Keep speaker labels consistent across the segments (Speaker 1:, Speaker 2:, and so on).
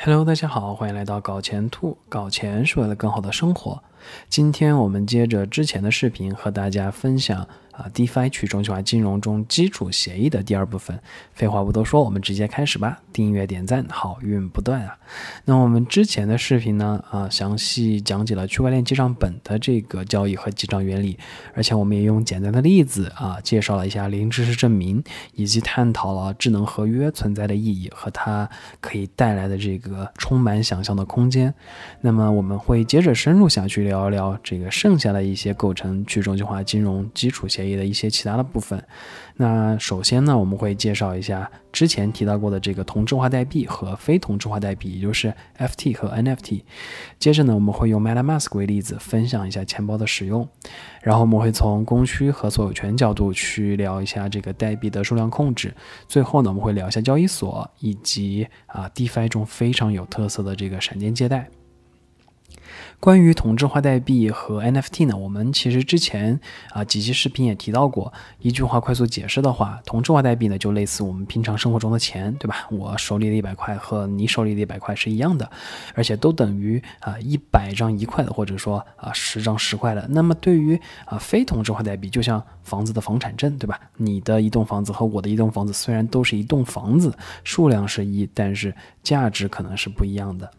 Speaker 1: Hello，大家好，欢迎来到搞钱兔。搞钱是为了更好的生活。今天我们接着之前的视频，和大家分享。啊，DeFi 去中心化金融中基础协议的第二部分。废话不多说，我们直接开始吧。订阅点赞，好运不断啊！那我们之前的视频呢，啊，详细讲解了区块链记账本的这个交易和记账原理，而且我们也用简单的例子啊，介绍了一下零知识证明，以及探讨了智能合约存在的意义和它可以带来的这个充满想象的空间。那么我们会接着深入下去聊一聊这个剩下的一些构成去中心化金融基础协议。的一些其他的部分，那首先呢，我们会介绍一下之前提到过的这个同质化代币和非同质化代币，也就是 FT 和 NFT。接着呢，我们会用 MetaMask 为例子，分享一下钱包的使用。然后我们会从供需和所有权角度去聊一下这个代币的数量控制。最后呢，我们会聊一下交易所以及啊 DeFi 中非常有特色的这个闪电借贷。关于同质化代币和 NFT 呢，我们其实之前啊几期视频也提到过。一句话快速解释的话，同质化代币呢就类似我们平常生活中的钱，对吧？我手里的一百块和你手里的一百块是一样的，而且都等于啊一百张一块的，或者说啊十张十块的。那么对于啊非同质化代币，就像房子的房产证，对吧？你的一栋房子和我的一栋房子虽然都是一栋房子，数量是一，但是价值可能是不一样的。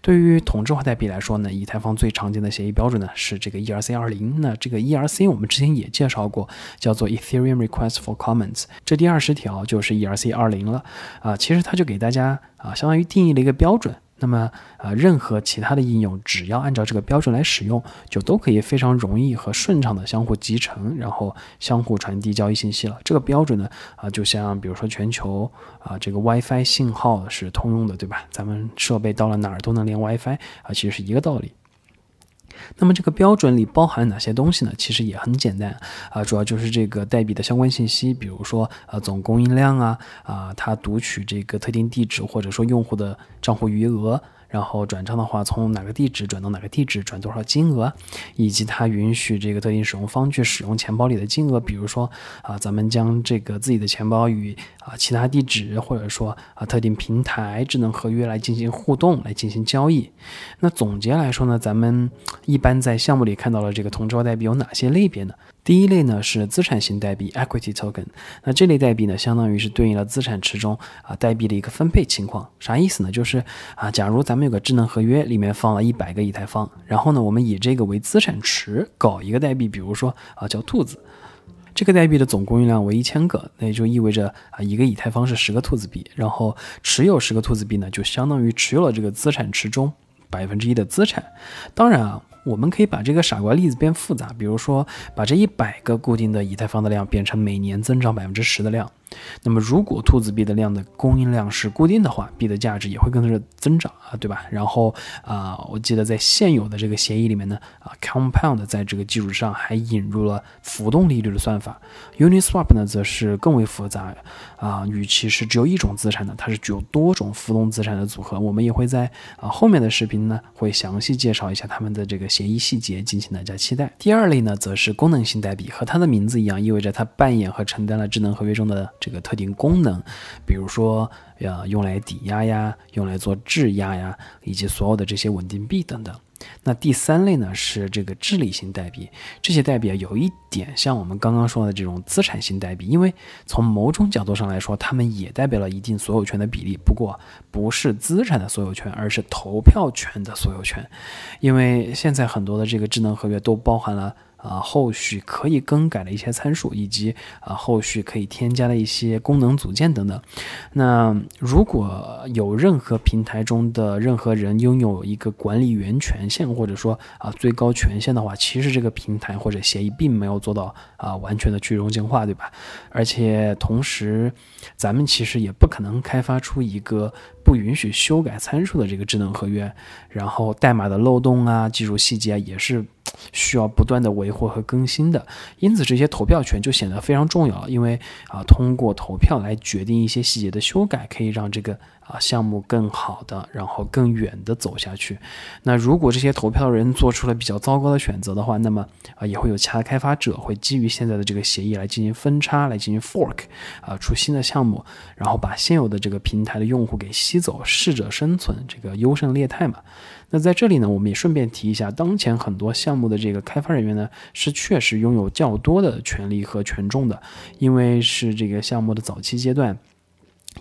Speaker 1: 对于同质化代币来说呢，以太坊最常见的协议标准呢是这个 ERC 二零。那这个 ERC 我们之前也介绍过，叫做 Ethereum Request for Comments。这第二十条就是 ERC 二零了啊，其实它就给大家啊，相当于定义了一个标准。那么，呃，任何其他的应用，只要按照这个标准来使用，就都可以非常容易和顺畅的相互集成，然后相互传递交易信息了。这个标准呢，啊，就像比如说全球啊，这个 WiFi 信号是通用的，对吧？咱们设备到了哪儿都能连 WiFi 啊，其实是一个道理。那么这个标准里包含哪些东西呢？其实也很简单啊，主要就是这个代币的相关信息，比如说呃总供应量啊啊，它读取这个特定地址或者说用户的账户余额。然后转账的话，从哪个地址转到哪个地址，转多少金额，以及它允许这个特定使用方去使用钱包里的金额。比如说啊，咱们将这个自己的钱包与啊其他地址，或者说啊特定平台智能合约来进行互动，来进行交易。那总结来说呢，咱们一般在项目里看到了这个同质化代币有哪些类别呢？第一类呢是资产型代币 （equity token），那这类代币呢，相当于是对应了资产池中啊代币的一个分配情况。啥意思呢？就是啊，假如咱们有个智能合约，里面放了一百个以太坊，然后呢，我们以这个为资产池搞一个代币，比如说啊叫兔子，这个代币的总供应量为一千个，那也就意味着啊一个以太坊是十个兔子币，然后持有十个兔子币呢，就相当于持有了这个资产池中百分之一的资产。当然啊。我们可以把这个傻瓜例子变复杂，比如说把这一百个固定的以太坊的量变成每年增长百分之十的量。那么，如果兔子币的量的供应量是固定的话，币的价值也会跟着增长啊，对吧？然后啊，我记得在现有的这个协议里面呢，啊，Compound 在这个基础上还引入了浮动利率的算法。Uniswap 呢，则是更为复杂啊，与其是只有一种资产的，它是具有多种浮动资产的组合。我们也会在啊后面的视频呢，会详细介绍一下他们的这个协议细节，敬请大家期待。第二类呢，则是功能性代币，和它的名字一样，意味着它扮演和承担了智能合约中的。这个特定功能，比如说呃用来抵押呀，用来做质押呀，以及所有的这些稳定币等等。那第三类呢是这个治理型代币，这些代币啊有一点像我们刚刚说的这种资产型代币，因为从某种角度上来说，它们也代表了一定所有权的比例，不过不是资产的所有权，而是投票权的所有权。因为现在很多的这个智能合约都包含了。啊，后续可以更改的一些参数，以及啊，后续可以添加的一些功能组件等等。那如果有任何平台中的任何人拥有一个管理员权限，或者说啊最高权限的话，其实这个平台或者协议并没有做到啊完全的去中心化，对吧？而且同时，咱们其实也不可能开发出一个不允许修改参数的这个智能合约，然后代码的漏洞啊、技术细节啊也是。需要不断的维护和更新的，因此这些投票权就显得非常重要。因为啊，通过投票来决定一些细节的修改，可以让这个啊项目更好的，然后更远的走下去。那如果这些投票的人做出了比较糟糕的选择的话，那么啊也会有其他开发者会基于现在的这个协议来进行分叉，来进行 fork 啊出新的项目，然后把现有的这个平台的用户给吸走，适者生存，这个优胜劣汰嘛。那在这里呢，我们也顺便提一下，当前很多项目的这个开发人员呢，是确实拥有较多的权利和权重的，因为是这个项目的早期阶段，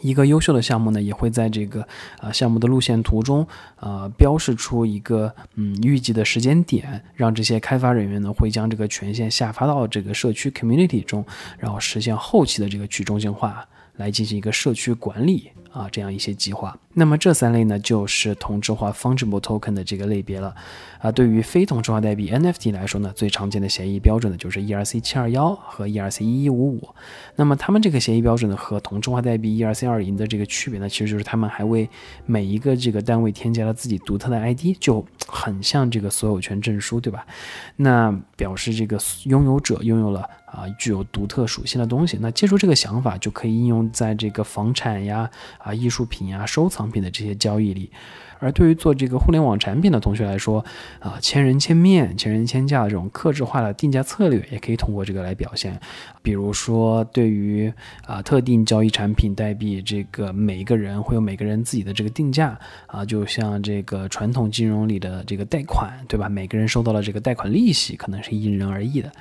Speaker 1: 一个优秀的项目呢，也会在这个啊项目的路线图中呃标示出一个嗯预计的时间点，让这些开发人员呢会将这个权限下发到这个社区 community 中，然后实现后期的这个去中心化，来进行一个社区管理。啊，这样一些计划。那么这三类呢，就是同质化 fungible token 的这个类别了。啊，对于非同质化代币 NFT 来说呢，最常见的协议标准呢就是 ERC 七二幺和 ERC 一一五五。那么他们这个协议标准呢和同质化代币 ERC 二零的这个区别呢，其实就是他们还为每一个这个单位添加了自己独特的 ID，就很像这个所有权证书，对吧？那表示这个拥有者拥有了啊具有独特属性的东西。那借助这个想法，就可以应用在这个房产呀。啊，艺术品呀、收藏品的这些交易里，而对于做这个互联网产品的同学来说，啊，千人千面、千人千价这种克制化的定价策略，也可以通过这个来表现。比如说，对于啊特定交易产品代币，这个每一个人会有每个人自己的这个定价啊，就像这个传统金融里的这个贷款，对吧？每个人收到了这个贷款利息，可能是因人而异的。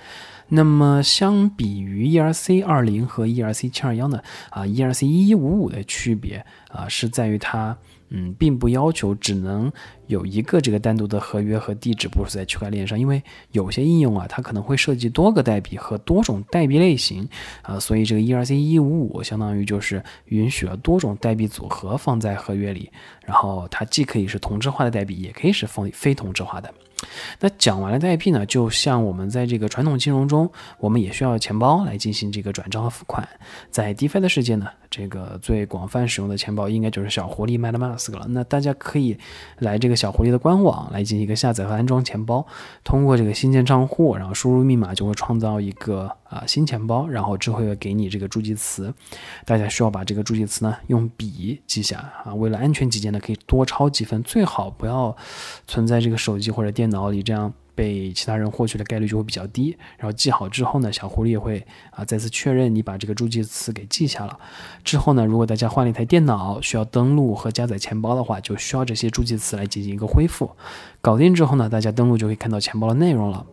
Speaker 1: 那么，相比于 ERC 二零和 ERC 七二幺呢？啊，ERC 一一五五的区别啊，是在于它。嗯，并不要求只能有一个这个单独的合约和地址部署在区块链上，因为有些应用啊，它可能会涉及多个代币和多种代币类型啊，所以这个 ERC 一五五相当于就是允许了多种代币组合放在合约里，然后它既可以是同质化的代币，也可以是非非同质化的。那讲完了代币呢，就像我们在这个传统金融中，我们也需要钱包来进行这个转账和付款，在 DeFi 的世界呢。这个最广泛使用的钱包应该就是小狐狸 MetaMask 了。那大家可以来这个小狐狸的官网来进行一个下载和安装钱包，通过这个新建账户，然后输入密码就会创造一个啊新钱包，然后之后会给你这个助记词。大家需要把这个助记词呢用笔记下啊，为了安全起见呢，可以多抄几份，最好不要存在这个手机或者电脑里，这样。被其他人获取的概率就会比较低。然后记好之后呢，小狐狸也会啊再次确认你把这个助记词给记下了。之后呢，如果大家换了一台电脑需要登录和加载钱包的话，就需要这些助记词来进行一个恢复。搞定之后呢，大家登录就可以看到钱包的内容了。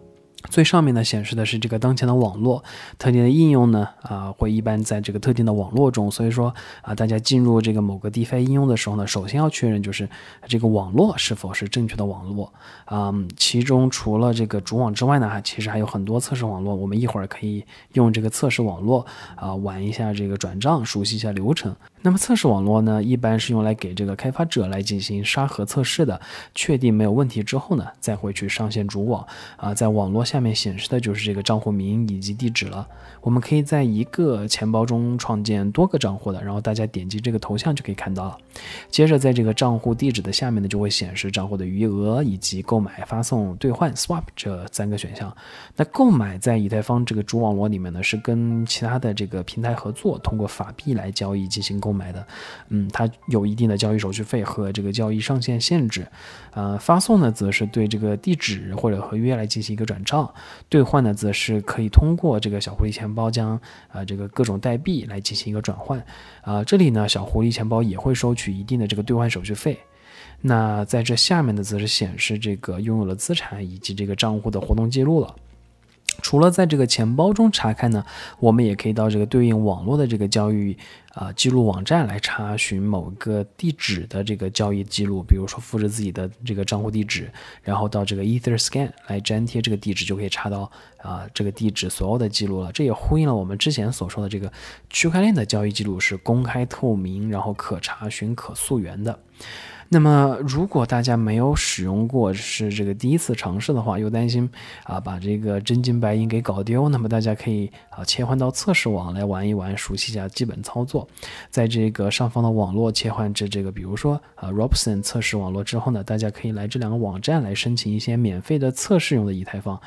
Speaker 1: 最上面呢显示的是这个当前的网络特定的应用呢啊会一般在这个特定的网络中，所以说啊大家进入这个某个 DeFi 应用的时候呢，首先要确认就是这个网络是否是正确的网络啊。其中除了这个主网之外呢，其实还有很多测试网络，我们一会儿可以用这个测试网络啊玩一下这个转账，熟悉一下流程。那么测试网络呢，一般是用来给这个开发者来进行沙盒测试的，确定没有问题之后呢，再会去上线主网啊，在网络下面显示的就是这个账户名以及地址了。我们可以在一个钱包中创建多个账户的，然后大家点击这个头像就可以看到了。接着在这个账户地址的下面呢，就会显示账户的余额以及购买、发送、兑换 （swap） 这三个选项。那购买在以太坊这个主网络里面呢，是跟其他的这个平台合作，通过法币来交易进行购。买的，嗯，它有一定的交易手续费和这个交易上限限制，呃，发送呢，则是对这个地址或者合约来进行一个转账，兑换的，则是可以通过这个小狐狸钱包将啊这个各种代币来进行一个转换，啊，这里呢，小狐狸钱包也会收取一定的这个兑换手续费，那在这下面的，则是显示这个拥有了资产以及这个账户的活动记录了。除了在这个钱包中查看呢，我们也可以到这个对应网络的这个交易啊记录网站来查询某个地址的这个交易记录。比如说复制自己的这个账户地址，然后到这个 EtherScan 来粘贴这个地址，就可以查到啊这个地址所有的记录了。这也呼应了我们之前所说的这个区块链的交易记录是公开透明，然后可查询、可溯源的。那么，如果大家没有使用过，是这个第一次尝试的话，又担心啊把这个真金白银给搞丢，那么大家可以啊切换到测试网来玩一玩，熟悉一下基本操作。在这个上方的网络切换至这个，比如说啊 Robson 测试网络之后呢，大家可以来这两个网站来申请一些免费的测试用的以太坊。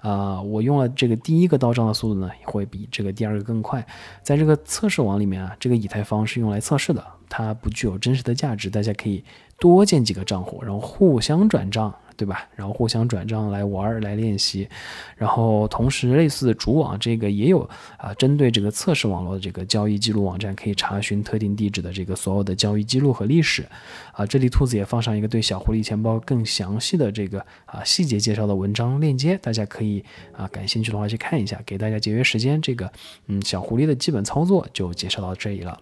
Speaker 1: 啊，我用了这个第一个到账的速度呢，会比这个第二个更快。在这个测试网里面啊，这个以太坊是用来测试的，它不具有真实的价值，大家可以多建几个账户，然后互相转账。对吧？然后互相转账来玩儿来练习，然后同时类似主网这个也有啊，针对这个测试网络的这个交易记录网站，可以查询特定地址的这个所有的交易记录和历史啊。这里兔子也放上一个对小狐狸钱包更详细的这个啊细节介绍的文章链接，大家可以啊感兴趣的话去看一下，给大家节约时间。这个嗯小狐狸的基本操作就介绍到这里了。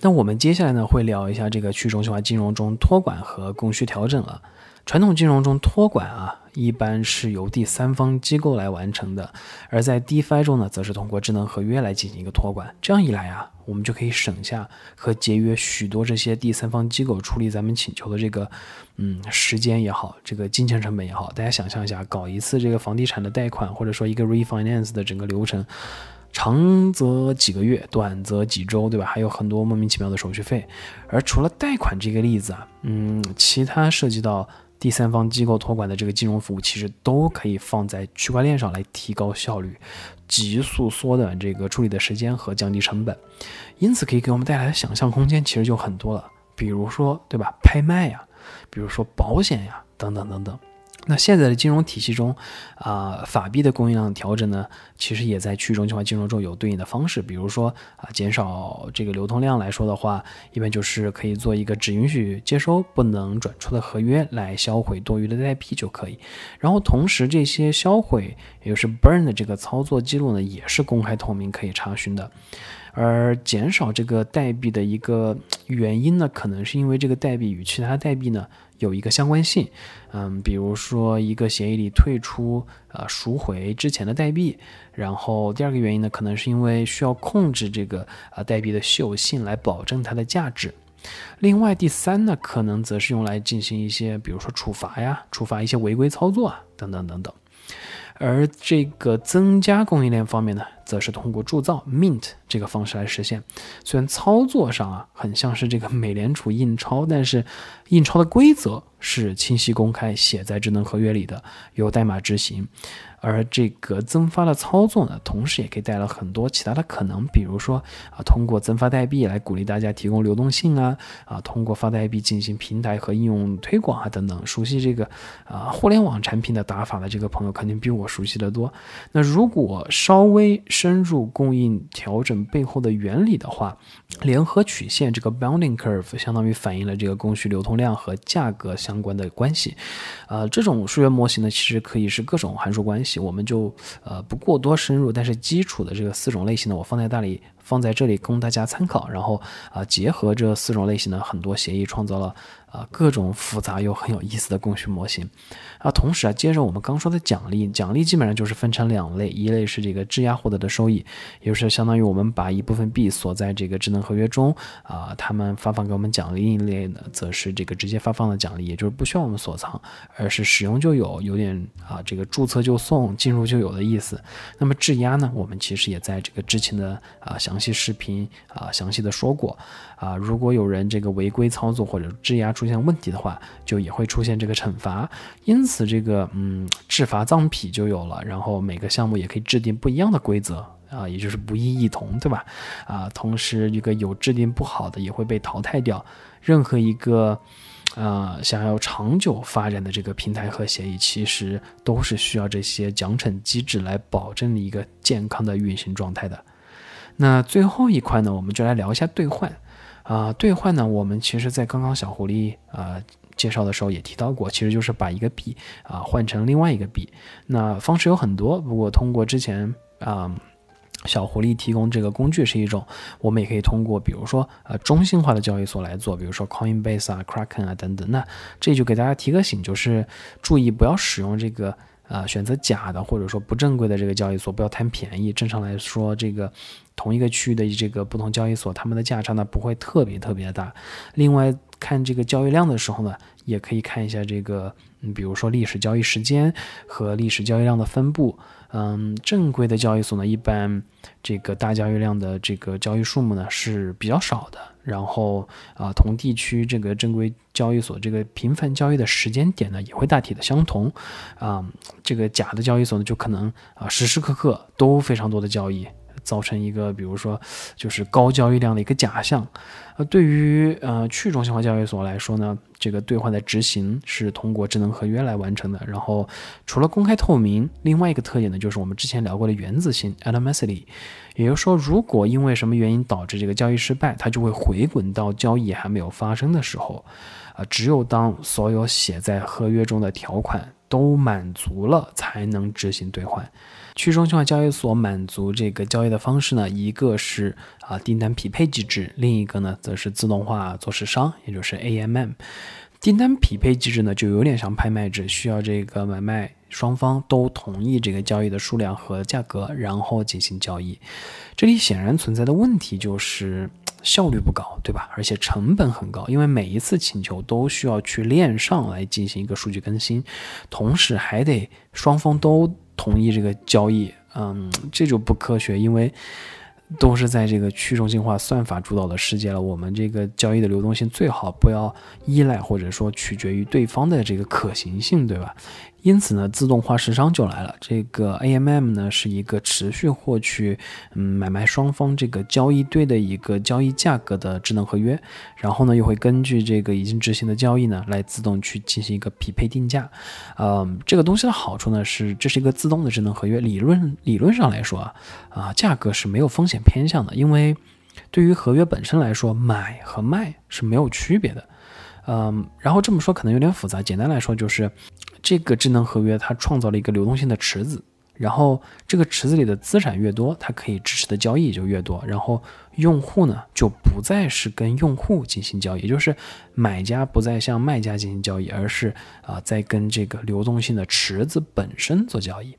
Speaker 1: 那我们接下来呢会聊一下这个去中心化金融中托管和供需调整了。传统金融中托管啊，一般是由第三方机构来完成的，而在 DeFi 中呢，则是通过智能合约来进行一个托管。这样一来啊，我们就可以省下和节约许多这些第三方机构处理咱们请求的这个，嗯，时间也好，这个金钱成本也好。大家想象一下，搞一次这个房地产的贷款，或者说一个 refinance 的整个流程，长则几个月，短则几周，对吧？还有很多莫名其妙的手续费。而除了贷款这个例子啊，嗯，其他涉及到第三方机构托管的这个金融服务，其实都可以放在区块链上来提高效率，急速缩短这个处理的时间和降低成本，因此可以给我们带来的想象空间其实就很多了。比如说，对吧？拍卖呀，比如说保险呀，等等等等。那现在的金融体系中，啊，法币的供应量调整呢，其实也在去中心化金融中有对应的方式。比如说啊，减少这个流通量来说的话，一般就是可以做一个只允许接收不能转出的合约来销毁多余的代币就可以。然后同时这些销毁也就是 burn 的这个操作记录呢，也是公开透明可以查询的。而减少这个代币的一个原因呢，可能是因为这个代币与其他代币呢。有一个相关性，嗯，比如说一个协议里退出，呃，赎回之前的代币，然后第二个原因呢，可能是因为需要控制这个呃代币的稀有性来保证它的价值。另外，第三呢，可能则是用来进行一些，比如说处罚呀，处罚一些违规操作啊，等等等等。而这个增加供应链方面呢，则是通过铸造 mint 这个方式来实现。虽然操作上啊，很像是这个美联储印钞，但是印钞的规则是清晰公开，写在智能合约里的，由代码执行。而这个增发的操作呢，同时也可以带来很多其他的可能，比如说啊，通过增发代币来鼓励大家提供流动性啊，啊，通过发代币进行平台和应用推广啊等等。熟悉这个啊互联网产品的打法的这个朋友，肯定比我熟悉的多。那如果稍微深入供应调整背后的原理的话，联合曲线这个 bounding curve 相当于反映了这个供需流通量和价格相关的关系。啊，这种数学模型呢，其实可以是各种函数关系。我们就呃不过多深入，但是基础的这个四种类型呢，我放在那里。放在这里供大家参考，然后啊，结合这四种类型的很多协议，创造了啊各种复杂又很有意思的供需模型。啊，同时啊，接着我们刚说的奖励，奖励基本上就是分成两类，一类是这个质押获得的收益，也就是相当于我们把一部分币锁在这个智能合约中啊，他们发放给我们奖励；另一类呢，则是这个直接发放的奖励，也就是不需要我们锁藏，而是使用就有，有点啊这个注册就送，进入就有的意思。那么质押呢，我们其实也在这个之前的啊。详细视频啊，详细的说过啊，如果有人这个违规操作或者质押出出现问题的话，就也会出现这个惩罚。因此，这个嗯，制罚藏匹就有了。然后每个项目也可以制定不一样的规则啊，也就是不一异同，对吧？啊，同时一个有制定不好的也会被淘汰掉。任何一个啊想要长久发展的这个平台和协议，其实都是需要这些奖惩机制来保证一个健康的运行状态的。那最后一块呢，我们就来聊一下兑换，啊，兑换呢，我们其实在刚刚小狐狸啊介绍的时候也提到过，其实就是把一个币啊换成另外一个币。那方式有很多，不过通过之前啊小狐狸提供这个工具是一种，我们也可以通过比如说呃中心化的交易所来做，比如说 Coinbase 啊、Kraken 啊等等。那这就给大家提个醒，就是注意不要使用这个。啊，选择假的或者说不正规的这个交易所，不要贪便宜。正常来说，这个同一个区域的这个不同交易所，他们的价差呢不会特别特别大。另外，看这个交易量的时候呢，也可以看一下这个，嗯，比如说历史交易时间和历史交易量的分布。嗯，正规的交易所呢，一般这个大交易量的这个交易数目呢是比较少的。然后啊，同地区这个正规交易所这个频繁交易的时间点呢，也会大体的相同。啊，这个假的交易所呢，就可能啊时时刻刻都非常多的交易。造成一个，比如说，就是高交易量的一个假象。呃，对于呃去中心化交易所来说呢，这个兑换的执行是通过智能合约来完成的。然后，除了公开透明，另外一个特点呢，就是我们之前聊过的原子性 （atomicity）。也就是说，如果因为什么原因导致这个交易失败，它就会回滚到交易还没有发生的时候。啊，只有当所有写在合约中的条款都满足了，才能执行兑换。去中心化交易所满足这个交易的方式呢，一个是啊订单匹配机制，另一个呢则是自动化做市商，也就是 AMM。订单匹配机制呢就有点像拍卖制，需要这个买卖双方都同意这个交易的数量和价格，然后进行交易。这里显然存在的问题就是效率不高，对吧？而且成本很高，因为每一次请求都需要去链上来进行一个数据更新，同时还得双方都。同意这个交易，嗯，这就不科学，因为都是在这个去中心化算法主导的世界了。我们这个交易的流动性最好不要依赖或者说取决于对方的这个可行性，对吧？因此呢，自动化市商就来了。这个 AMM 呢，是一个持续获取嗯买卖双方这个交易对的一个交易价格的智能合约，然后呢，又会根据这个已经执行的交易呢，来自动去进行一个匹配定价。嗯，这个东西的好处呢，是这是一个自动的智能合约。理论理论上来说啊，啊，价格是没有风险偏向的，因为对于合约本身来说，买和卖是没有区别的。嗯，然后这么说可能有点复杂，简单来说就是。这个智能合约它创造了一个流动性的池子，然后这个池子里的资产越多，它可以支持的交易就越多，然后用户呢就不再是跟用户进行交易，也就是买家不再向卖家进行交易，而是啊在跟这个流动性的池子本身做交易。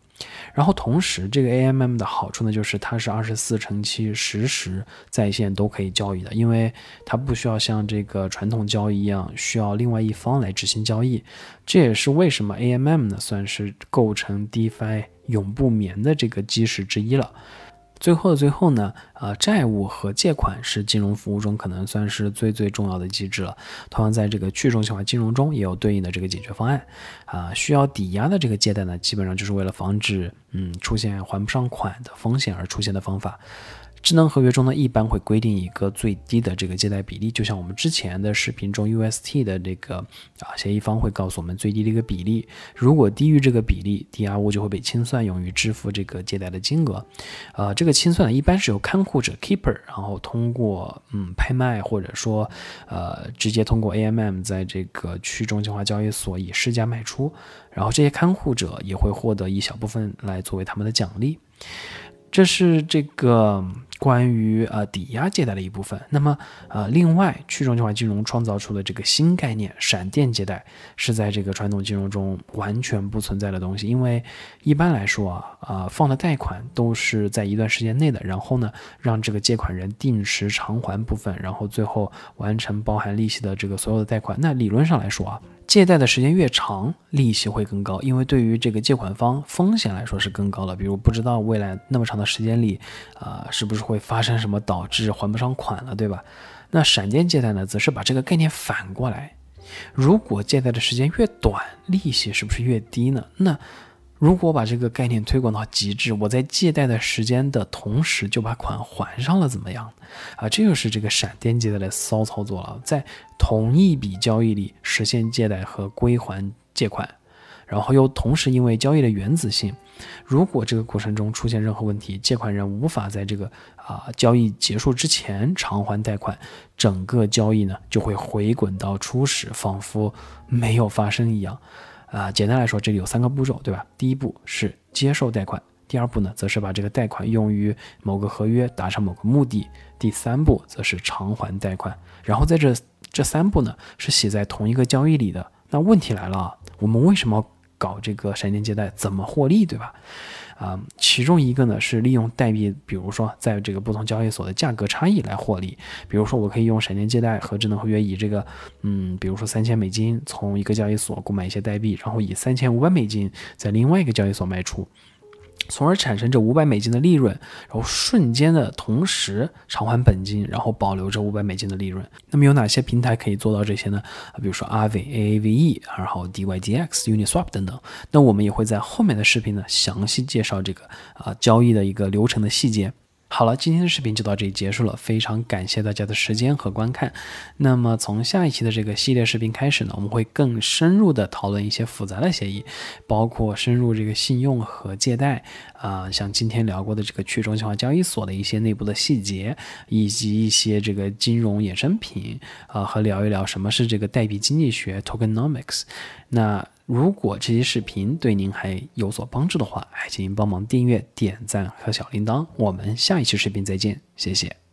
Speaker 1: 然后同时，这个 AMM 的好处呢，就是它是二十四乘七实时在线都可以交易的，因为它不需要像这个传统交易一样需要另外一方来执行交易。这也是为什么 AMM 呢算是构成 DeFi 永不眠的这个基石之一了。最后的最后呢，呃，债务和借款是金融服务中可能算是最最重要的机制了。同样，在这个去中心化金融中也有对应的这个解决方案。啊，需要抵押的这个借贷呢，基本上就是为了防止嗯出现还不上款的风险而出现的方法。智能合约中呢，一般会规定一个最低的这个借贷比例，就像我们之前的视频中 UST 的这个啊，协议方会告诉我们最低的一个比例。如果低于这个比例，抵押物就会被清算，用于支付这个借贷的金额。呃，这个清算呢，一般是由看护者 Keeper，然后通过嗯拍卖或者说呃直接通过 AMM 在这个去中心化交易所以市价卖出，然后这些看护者也会获得一小部分来作为他们的奖励。这是这个。关于呃抵押借贷的一部分，那么呃另外去中心化金融创造出的这个新概念闪电借贷，是在这个传统金融中完全不存在的东西。因为一般来说啊啊放的贷款都是在一段时间内的，然后呢让这个借款人定时偿还部分，然后最后完成包含利息的这个所有的贷款。那理论上来说啊。借贷的时间越长，利息会更高，因为对于这个借款方风险来说是更高的。比如不知道未来那么长的时间里，啊，是不是会发生什么导致还不上款了，对吧？那闪电借贷呢，则是把这个概念反过来，如果借贷的时间越短，利息是不是越低呢？那如果把这个概念推广到极致，我在借贷的时间的同时就把款还上了，怎么样？啊，这就是这个闪电借贷的骚操作了，在同一笔交易里实现借贷和归还借款，然后又同时因为交易的原子性，如果这个过程中出现任何问题，借款人无法在这个啊交易结束之前偿还贷款，整个交易呢就会回滚到初始，仿佛没有发生一样。啊，简单来说，这里有三个步骤，对吧？第一步是接受贷款，第二步呢，则是把这个贷款用于某个合约达成某个目的，第三步则是偿还贷款。然后在这这三步呢，是写在同一个交易里的。那问题来了，我们为什么搞这个闪电借贷？怎么获利，对吧？啊，其中一个呢是利用代币，比如说在这个不同交易所的价格差异来获利。比如说，我可以用闪电借贷和智能合约，以这个，嗯，比如说三千美金从一个交易所购买一些代币，然后以三千五百美金在另外一个交易所卖出。从而产生这五百美金的利润，然后瞬间的同时偿还本金，然后保留这五百美金的利润。那么有哪些平台可以做到这些呢？啊，比如说 Aave、Aave，然后 DYDX、Uniswap 等等。那我们也会在后面的视频呢详细介绍这个啊交易的一个流程的细节。好了，今天的视频就到这里结束了，非常感谢大家的时间和观看。那么从下一期的这个系列视频开始呢，我们会更深入的讨论一些复杂的协议，包括深入这个信用和借贷啊，像今天聊过的这个去中心化交易所的一些内部的细节，以及一些这个金融衍生品啊，和聊一聊什么是这个代币经济学 （Tokenomics）。那如果这期视频对您还有所帮助的话，还请您帮忙订阅、点赞和小铃铛。我们下一期视频再见，谢谢。